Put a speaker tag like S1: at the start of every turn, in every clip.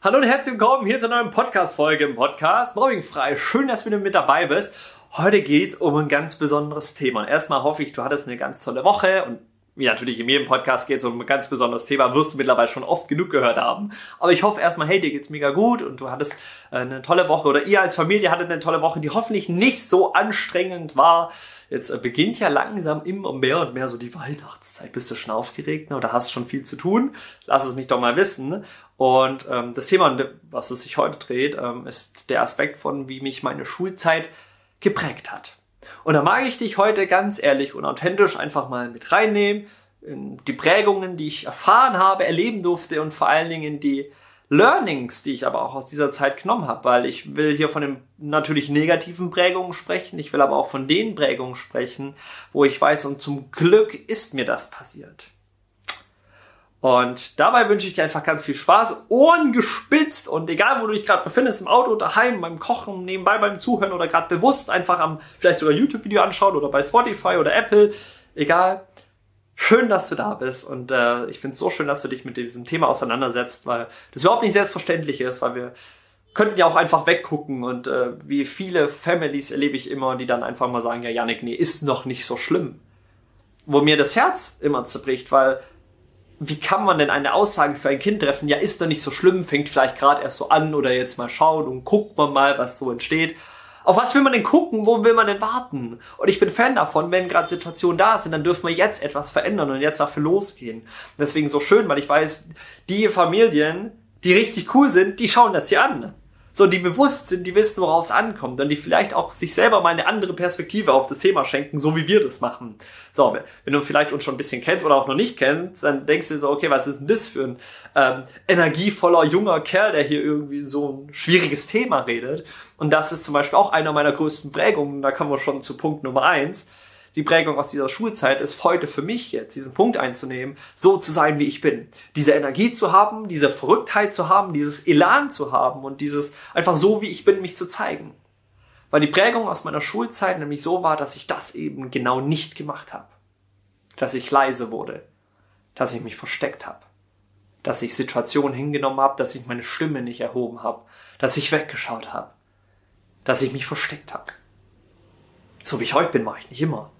S1: Hallo und herzlich willkommen hier zur neuen Podcast-Folge im Podcast Mobbingfrei. Schön, dass du mit dabei bist. Heute geht's um ein ganz besonderes Thema. Und erstmal hoffe ich, du hattest eine ganz tolle Woche und wie natürlich in jedem Podcast geht es um ein ganz besonderes Thema, wirst du mittlerweile schon oft genug gehört haben. Aber ich hoffe erstmal, hey, dir geht's mega gut und du hattest äh, eine tolle Woche oder ihr als Familie hattet eine tolle Woche, die hoffentlich nicht so anstrengend war. Jetzt äh, beginnt ja langsam immer mehr und mehr so die Weihnachtszeit. Bist du schon aufgeregt ne? oder hast schon viel zu tun? Lass es mich doch mal wissen. Und ähm, das Thema, was es sich heute dreht, ähm, ist der Aspekt von, wie mich meine Schulzeit geprägt hat. Und da mag ich dich heute ganz ehrlich und authentisch einfach mal mit reinnehmen, in die Prägungen, die ich erfahren habe, erleben durfte und vor allen Dingen die Learnings, die ich aber auch aus dieser Zeit genommen habe, weil ich will hier von den natürlich negativen Prägungen sprechen, ich will aber auch von den Prägungen sprechen, wo ich weiß, und zum Glück ist mir das passiert. Und dabei wünsche ich dir einfach ganz viel Spaß, Ohren gespitzt und egal, wo du dich gerade befindest, im Auto, daheim, beim Kochen, nebenbei beim Zuhören oder gerade bewusst einfach am vielleicht sogar YouTube-Video anschauen oder bei Spotify oder Apple, egal. Schön, dass du da bist und äh, ich finde es so schön, dass du dich mit diesem Thema auseinandersetzt, weil das überhaupt nicht selbstverständlich ist, weil wir könnten ja auch einfach weggucken und äh, wie viele Families erlebe ich immer, die dann einfach mal sagen, ja Janik, nee, ist noch nicht so schlimm. Wo mir das Herz immer zerbricht, weil wie kann man denn eine Aussage für ein Kind treffen? Ja, ist doch nicht so schlimm, fängt vielleicht gerade erst so an oder jetzt mal schauen und guckt man mal, was so entsteht. Auf was will man denn gucken? Wo will man denn warten? Und ich bin Fan davon, wenn gerade Situationen da sind, dann dürfen wir jetzt etwas verändern und jetzt dafür losgehen. Deswegen so schön, weil ich weiß, die Familien, die richtig cool sind, die schauen das hier an so die bewusst sind, die wissen, worauf es ankommt und die vielleicht auch sich selber mal eine andere Perspektive auf das Thema schenken, so wie wir das machen. So, wenn du vielleicht uns schon ein bisschen kennst oder auch noch nicht kennst, dann denkst du so, okay, was ist denn das für ein ähm, energievoller junger Kerl, der hier irgendwie so ein schwieriges Thema redet? Und das ist zum Beispiel auch einer meiner größten Prägungen, da kommen wir schon zu Punkt Nummer eins die Prägung aus dieser Schulzeit ist heute für mich jetzt, diesen Punkt einzunehmen, so zu sein, wie ich bin. Diese Energie zu haben, diese Verrücktheit zu haben, dieses Elan zu haben und dieses einfach so, wie ich bin, mich zu zeigen. Weil die Prägung aus meiner Schulzeit nämlich so war, dass ich das eben genau nicht gemacht habe. Dass ich leise wurde. Dass ich mich versteckt habe. Dass ich Situationen hingenommen habe, dass ich meine Stimme nicht erhoben habe. Dass ich weggeschaut habe. Dass ich mich versteckt habe. So wie ich heute bin, mache ich nicht immer.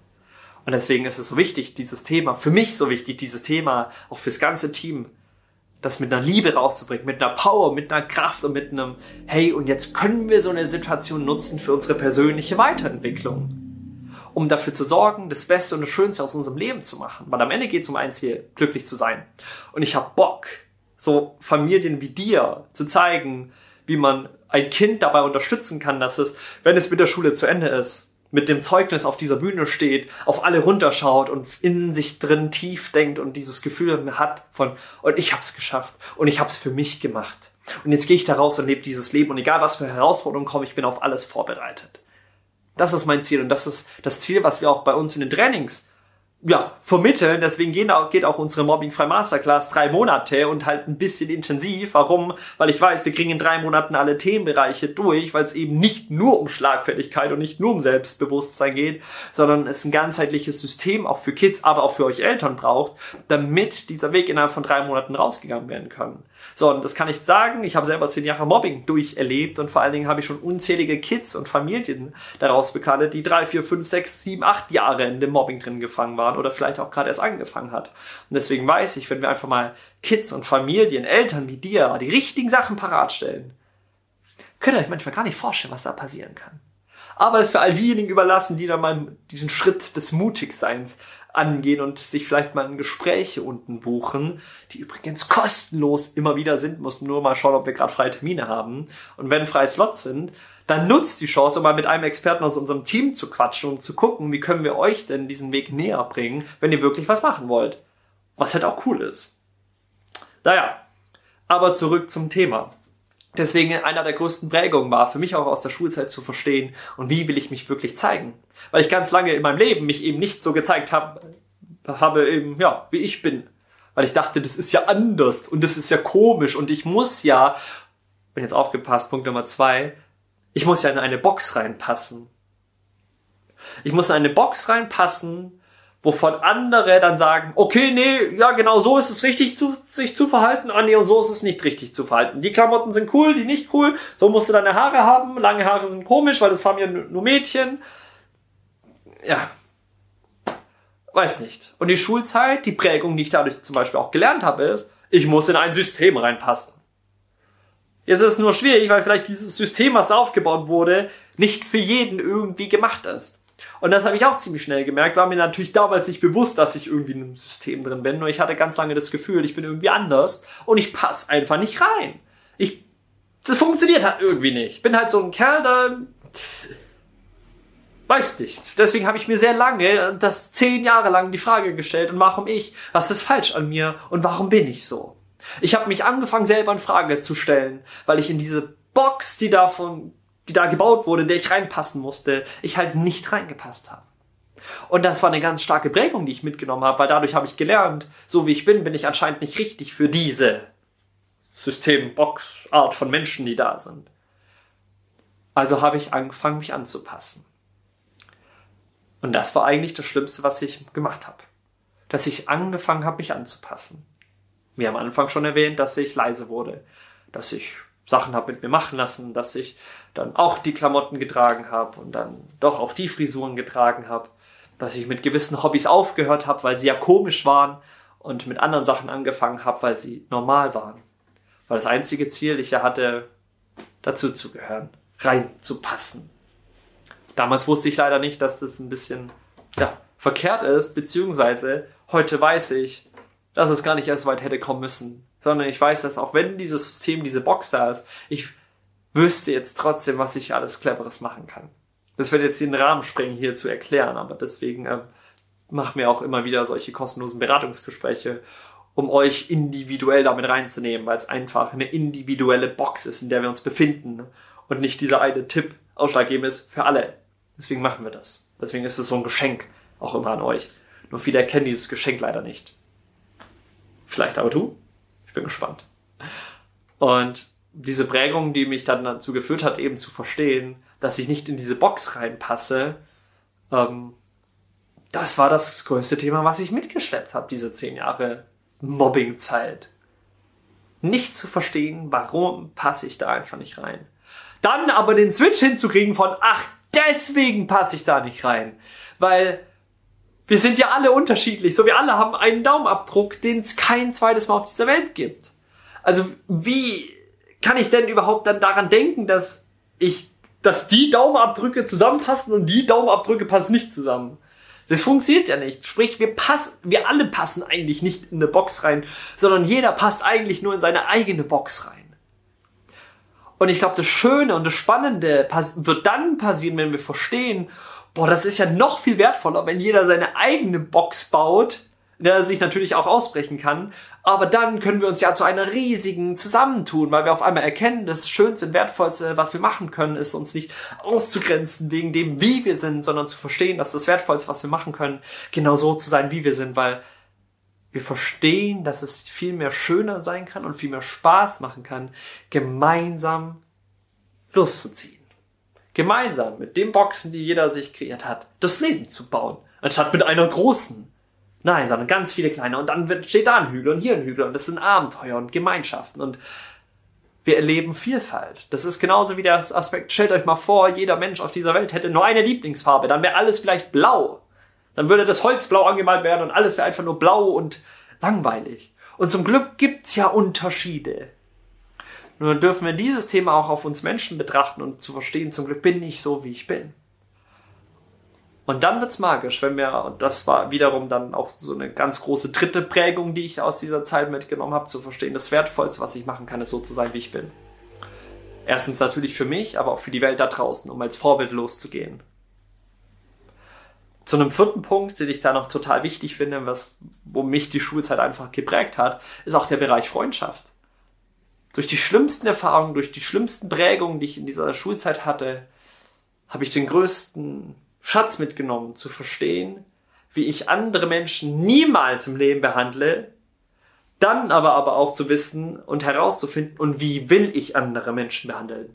S1: Und deswegen ist es so wichtig, dieses Thema, für mich so wichtig, dieses Thema auch fürs ganze Team, das mit einer Liebe rauszubringen, mit einer Power, mit einer Kraft und mit einem, hey, und jetzt können wir so eine Situation nutzen für unsere persönliche Weiterentwicklung. Um dafür zu sorgen, das Beste und das Schönste aus unserem Leben zu machen. Weil am Ende geht es um ein Ziel, glücklich zu sein. Und ich habe Bock, so Familien wie dir zu zeigen, wie man ein Kind dabei unterstützen kann, dass es, wenn es mit der Schule zu Ende ist, mit dem Zeugnis auf dieser Bühne steht, auf alle runterschaut und in sich drin tief denkt und dieses Gefühl hat von, und ich hab's geschafft und ich hab's für mich gemacht. Und jetzt gehe ich da raus und lebe dieses Leben und egal was für Herausforderungen kommen, ich bin auf alles vorbereitet. Das ist mein Ziel und das ist das Ziel, was wir auch bei uns in den Trainings ja, vermitteln. Deswegen geht auch, geht auch unsere Mobbing-Frei Masterclass drei Monate und halt ein bisschen intensiv. Warum? Weil ich weiß, wir kriegen in drei Monaten alle Themenbereiche durch, weil es eben nicht nur um Schlagfertigkeit und nicht nur um Selbstbewusstsein geht, sondern es ein ganzheitliches System auch für Kids, aber auch für euch Eltern braucht, damit dieser Weg innerhalb von drei Monaten rausgegangen werden kann. So, und das kann ich sagen. Ich habe selber zehn Jahre Mobbing durcherlebt und vor allen Dingen habe ich schon unzählige Kids und Familien daraus bekannt, die drei, vier, fünf, sechs, sieben, acht Jahre in dem Mobbing drin gefangen waren oder vielleicht auch gerade erst angefangen hat. Und deswegen weiß ich, wenn wir einfach mal Kids und Familien, Eltern wie dir die richtigen Sachen parat stellen, könnt ihr euch manchmal gar nicht vorstellen, was da passieren kann. Aber es für all diejenigen überlassen, die dann mal diesen Schritt des Mutigseins angehen und sich vielleicht mal in Gespräche unten buchen, die übrigens kostenlos immer wieder sind, mussten nur mal schauen, ob wir gerade freie Termine haben. Und wenn freie Slots sind, dann nutzt die Chance, um mal mit einem Experten aus unserem Team zu quatschen und zu gucken, wie können wir euch denn diesen Weg näher bringen, wenn ihr wirklich was machen wollt. Was halt auch cool ist. Naja, aber zurück zum Thema. Deswegen einer der größten Prägungen war für mich auch aus der Schulzeit zu verstehen und wie will ich mich wirklich zeigen. Weil ich ganz lange in meinem Leben mich eben nicht so gezeigt habe, habe eben, ja, wie ich bin. Weil ich dachte, das ist ja anders und das ist ja komisch und ich muss ja, bin jetzt aufgepasst, Punkt Nummer zwei, ich muss ja in eine Box reinpassen. Ich muss in eine Box reinpassen, wovon andere dann sagen, okay, nee, ja genau, so ist es richtig, zu, sich zu verhalten, ah nee, und so ist es nicht richtig zu verhalten. Die Klamotten sind cool, die nicht cool, so musst du deine Haare haben, lange Haare sind komisch, weil das haben ja nur Mädchen. Ja. Weiß nicht. Und die Schulzeit, die Prägung, die ich dadurch zum Beispiel auch gelernt habe, ist, ich muss in ein System reinpassen. Jetzt ist es nur schwierig, weil vielleicht dieses System, was aufgebaut wurde, nicht für jeden irgendwie gemacht ist. Und das habe ich auch ziemlich schnell gemerkt. War mir natürlich damals nicht bewusst, dass ich irgendwie in einem System drin bin. Nur ich hatte ganz lange das Gefühl, ich bin irgendwie anders und ich passe einfach nicht rein. Ich, das funktioniert halt irgendwie nicht. Bin halt so ein Kerl, da weiß nicht. Deswegen habe ich mir sehr lange, das zehn Jahre lang die Frage gestellt, und warum ich? Was ist falsch an mir? Und warum bin ich so? Ich habe mich angefangen, selber in Frage zu stellen, weil ich in diese Box, die davon die da gebaut wurde, in der ich reinpassen musste, ich halt nicht reingepasst habe. Und das war eine ganz starke Prägung, die ich mitgenommen habe, weil dadurch habe ich gelernt, so wie ich bin, bin ich anscheinend nicht richtig für diese Systembox-Art von Menschen, die da sind. Also habe ich angefangen, mich anzupassen. Und das war eigentlich das Schlimmste, was ich gemacht habe. Dass ich angefangen habe, mich anzupassen. Wir haben am Anfang schon erwähnt, dass ich leise wurde, dass ich Sachen habe mit mir machen lassen, dass ich dann auch die Klamotten getragen habe und dann doch auch die Frisuren getragen habe, dass ich mit gewissen Hobbys aufgehört habe, weil sie ja komisch waren und mit anderen Sachen angefangen habe, weil sie normal waren. Weil das einzige Ziel ich ja hatte, dazu zu gehören, reinzupassen. Damals wusste ich leider nicht, dass das ein bisschen ja, verkehrt ist, beziehungsweise heute weiß ich, dass es gar nicht erst weit hätte kommen müssen, sondern ich weiß, dass auch wenn dieses System, diese Box da ist, ich wüsste jetzt trotzdem, was ich alles Cleveres machen kann. Das wird jetzt den Rahmen sprengen, hier zu erklären, aber deswegen äh, machen wir auch immer wieder solche kostenlosen Beratungsgespräche, um euch individuell damit reinzunehmen, weil es einfach eine individuelle Box ist, in der wir uns befinden und nicht dieser eine Tipp ausschlaggebend ist für alle. Deswegen machen wir das. Deswegen ist es so ein Geschenk auch immer an euch. Nur viele erkennen dieses Geschenk leider nicht. Vielleicht aber du? Ich bin gespannt. Und diese Prägung, die mich dann dazu geführt hat, eben zu verstehen, dass ich nicht in diese Box reinpasse, ähm, das war das größte Thema, was ich mitgeschleppt habe, diese zehn Jahre Mobbingzeit. Nicht zu verstehen, warum passe ich da einfach nicht rein. Dann aber den Switch hinzukriegen von, ach, deswegen passe ich da nicht rein. Weil wir sind ja alle unterschiedlich. So, wir alle haben einen Daumenabdruck, den es kein zweites Mal auf dieser Welt gibt. Also, wie kann ich denn überhaupt dann daran denken, dass ich, dass die Daumenabdrücke zusammenpassen und die Daumenabdrücke passen nicht zusammen? Das funktioniert ja nicht. Sprich, wir passen, wir alle passen eigentlich nicht in eine Box rein, sondern jeder passt eigentlich nur in seine eigene Box rein. Und ich glaube, das Schöne und das Spannende wird dann passieren, wenn wir verstehen, boah, das ist ja noch viel wertvoller, wenn jeder seine eigene Box baut, der er sich natürlich auch ausbrechen kann. Aber dann können wir uns ja zu einer riesigen zusammentun, weil wir auf einmal erkennen, das Schönste und Wertvollste, was wir machen können, ist uns nicht auszugrenzen wegen dem, wie wir sind, sondern zu verstehen, dass das Wertvollste, was wir machen können, genau so zu sein, wie wir sind, weil wir verstehen, dass es viel mehr schöner sein kann und viel mehr Spaß machen kann, gemeinsam loszuziehen. Gemeinsam mit den Boxen, die jeder sich kreiert hat, das Leben zu bauen, anstatt mit einer großen. Nein, sondern ganz viele kleine. Und dann steht da ein Hügel und hier ein Hügel und das sind Abenteuer und Gemeinschaften und wir erleben Vielfalt. Das ist genauso wie der Aspekt, stellt euch mal vor, jeder Mensch auf dieser Welt hätte nur eine Lieblingsfarbe, dann wäre alles vielleicht blau. Dann würde das Holz blau angemalt werden und alles wäre einfach nur blau und langweilig. Und zum Glück gibt's ja Unterschiede. Nur dürfen wir dieses Thema auch auf uns Menschen betrachten und zu verstehen, zum Glück bin ich so, wie ich bin. Und dann wird's magisch, wenn wir, und das war wiederum dann auch so eine ganz große dritte Prägung, die ich aus dieser Zeit mitgenommen habe, zu verstehen, das Wertvollste, was ich machen kann, ist so zu sein, wie ich bin. Erstens natürlich für mich, aber auch für die Welt da draußen, um als Vorbild loszugehen. Zu einem vierten Punkt, den ich da noch total wichtig finde, was, wo mich die Schulzeit einfach geprägt hat, ist auch der Bereich Freundschaft. Durch die schlimmsten Erfahrungen, durch die schlimmsten Prägungen, die ich in dieser Schulzeit hatte, habe ich den größten Schatz mitgenommen, zu verstehen, wie ich andere Menschen niemals im Leben behandle, dann aber aber auch zu wissen und herauszufinden, und wie will ich andere Menschen behandeln.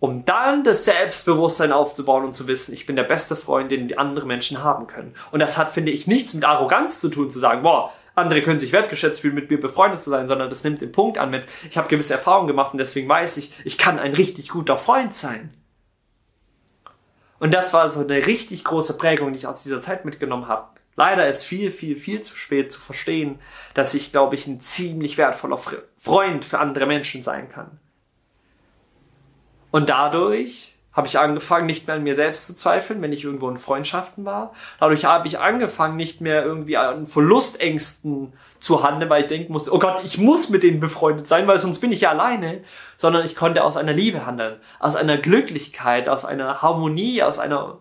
S1: um dann das Selbstbewusstsein aufzubauen und zu wissen, ich bin der beste Freund, den die anderen Menschen haben können. Und das hat, finde ich, nichts mit Arroganz zu tun, zu sagen, boah, andere können sich wertgeschätzt fühlen, mit mir befreundet zu sein, sondern das nimmt den Punkt an mit, ich habe gewisse Erfahrungen gemacht und deswegen weiß ich, ich kann ein richtig guter Freund sein. Und das war so eine richtig große Prägung, die ich aus dieser Zeit mitgenommen habe. Leider ist viel, viel, viel zu spät zu verstehen, dass ich, glaube ich, ein ziemlich wertvoller Freund für andere Menschen sein kann. Und dadurch habe ich angefangen, nicht mehr an mir selbst zu zweifeln, wenn ich irgendwo in Freundschaften war. Dadurch habe ich angefangen, nicht mehr irgendwie an Verlustängsten zu handeln, weil ich denken musste, oh Gott, ich muss mit denen befreundet sein, weil sonst bin ich ja alleine, sondern ich konnte aus einer Liebe handeln, aus einer Glücklichkeit, aus einer Harmonie, aus einer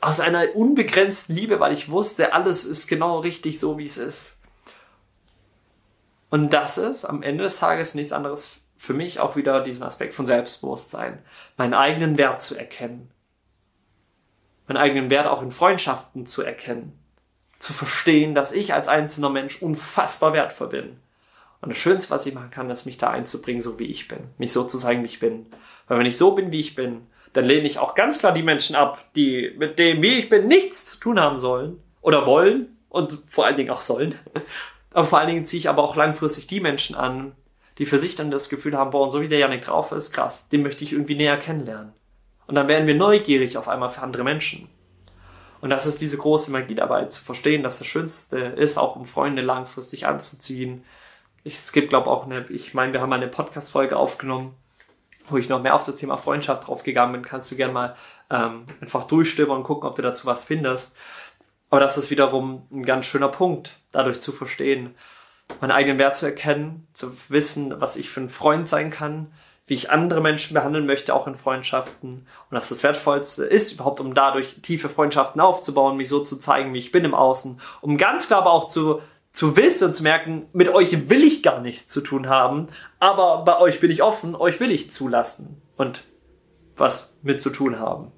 S1: aus einer unbegrenzten Liebe, weil ich wusste, alles ist genau richtig so, wie es ist. Und das ist am Ende des Tages nichts anderes für mich auch wieder diesen Aspekt von Selbstbewusstsein, meinen eigenen Wert zu erkennen, meinen eigenen Wert auch in Freundschaften zu erkennen, zu verstehen, dass ich als einzelner Mensch unfassbar wertvoll bin. Und das Schönste, was ich machen kann, ist mich da einzubringen, so wie ich bin, mich so zu zeigen, wie ich bin. Weil wenn ich so bin, wie ich bin, dann lehne ich auch ganz klar die Menschen ab, die mit dem, wie ich bin, nichts zu tun haben sollen oder wollen und vor allen Dingen auch sollen. Aber vor allen Dingen ziehe ich aber auch langfristig die Menschen an, die für sich dann das Gefühl haben, boah, und so wie der Janik drauf ist, krass, den möchte ich irgendwie näher kennenlernen. Und dann werden wir neugierig auf einmal für andere Menschen. Und das ist diese große Magie dabei, zu verstehen, dass das Schönste ist, auch um Freunde langfristig anzuziehen. Ich, es gibt, glaube auch eine, ich meine, wir haben eine Podcast-Folge aufgenommen, wo ich noch mehr auf das Thema Freundschaft draufgegangen bin. Kannst du gerne mal ähm, einfach durchstöbern und gucken, ob du dazu was findest. Aber das ist wiederum ein ganz schöner Punkt, dadurch zu verstehen, meinen eigenen Wert zu erkennen, zu wissen, was ich für ein Freund sein kann, wie ich andere Menschen behandeln möchte, auch in Freundschaften. Und dass das Wertvollste ist, überhaupt um dadurch tiefe Freundschaften aufzubauen, mich so zu zeigen, wie ich bin im Außen, um ganz klar aber auch zu, zu wissen und zu merken, mit euch will ich gar nichts zu tun haben, aber bei euch bin ich offen, euch will ich zulassen und was mit zu tun haben.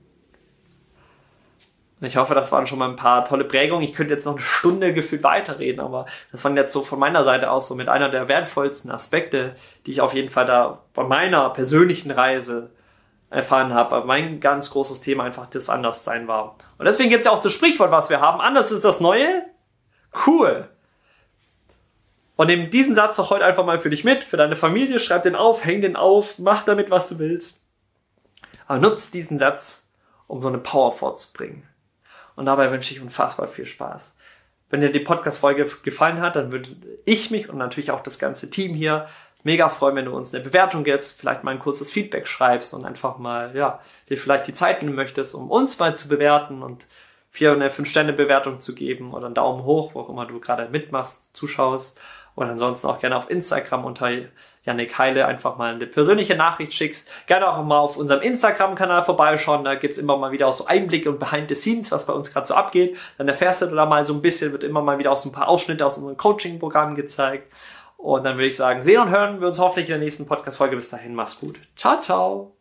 S1: Ich hoffe, das waren schon mal ein paar tolle Prägungen. Ich könnte jetzt noch eine Stunde gefühlt weiterreden, aber das waren jetzt so von meiner Seite aus so mit einer der wertvollsten Aspekte, die ich auf jeden Fall da bei meiner persönlichen Reise erfahren habe, weil mein ganz großes Thema einfach das Anderssein war. Und deswegen geht's ja auch zu Sprichwort, was wir haben. Anders ist das Neue. Cool. Und nimm diesen Satz auch heute einfach mal für dich mit, für deine Familie, schreib den auf, häng den auf, mach damit, was du willst. Aber nutz diesen Satz, um so eine Power vorzubringen. Und dabei wünsche ich unfassbar viel Spaß. Wenn dir die Podcast-Folge gefallen hat, dann würde ich mich und natürlich auch das ganze Team hier mega freuen, wenn du uns eine Bewertung gibst, vielleicht mal ein kurzes Feedback schreibst und einfach mal, ja, dir vielleicht die Zeit nehmen möchtest, um uns mal zu bewerten und vier eine fünf Sterne Bewertung zu geben oder einen Daumen hoch, wo auch immer du gerade mitmachst, zuschaust. Und ansonsten auch gerne auf Instagram unter Janik Heile einfach mal eine persönliche Nachricht schickst. Gerne auch mal auf unserem Instagram-Kanal vorbeischauen. Da gibt's immer mal wieder auch so Einblicke und Behind the Scenes, was bei uns gerade so abgeht. Dann erfährst du da mal so ein bisschen, wird immer mal wieder auch so ein paar Ausschnitte aus unserem Coaching-Programm gezeigt. Und dann würde ich sagen, sehen und hören wir uns hoffentlich in der nächsten Podcast-Folge. Bis dahin, mach's gut. Ciao, ciao.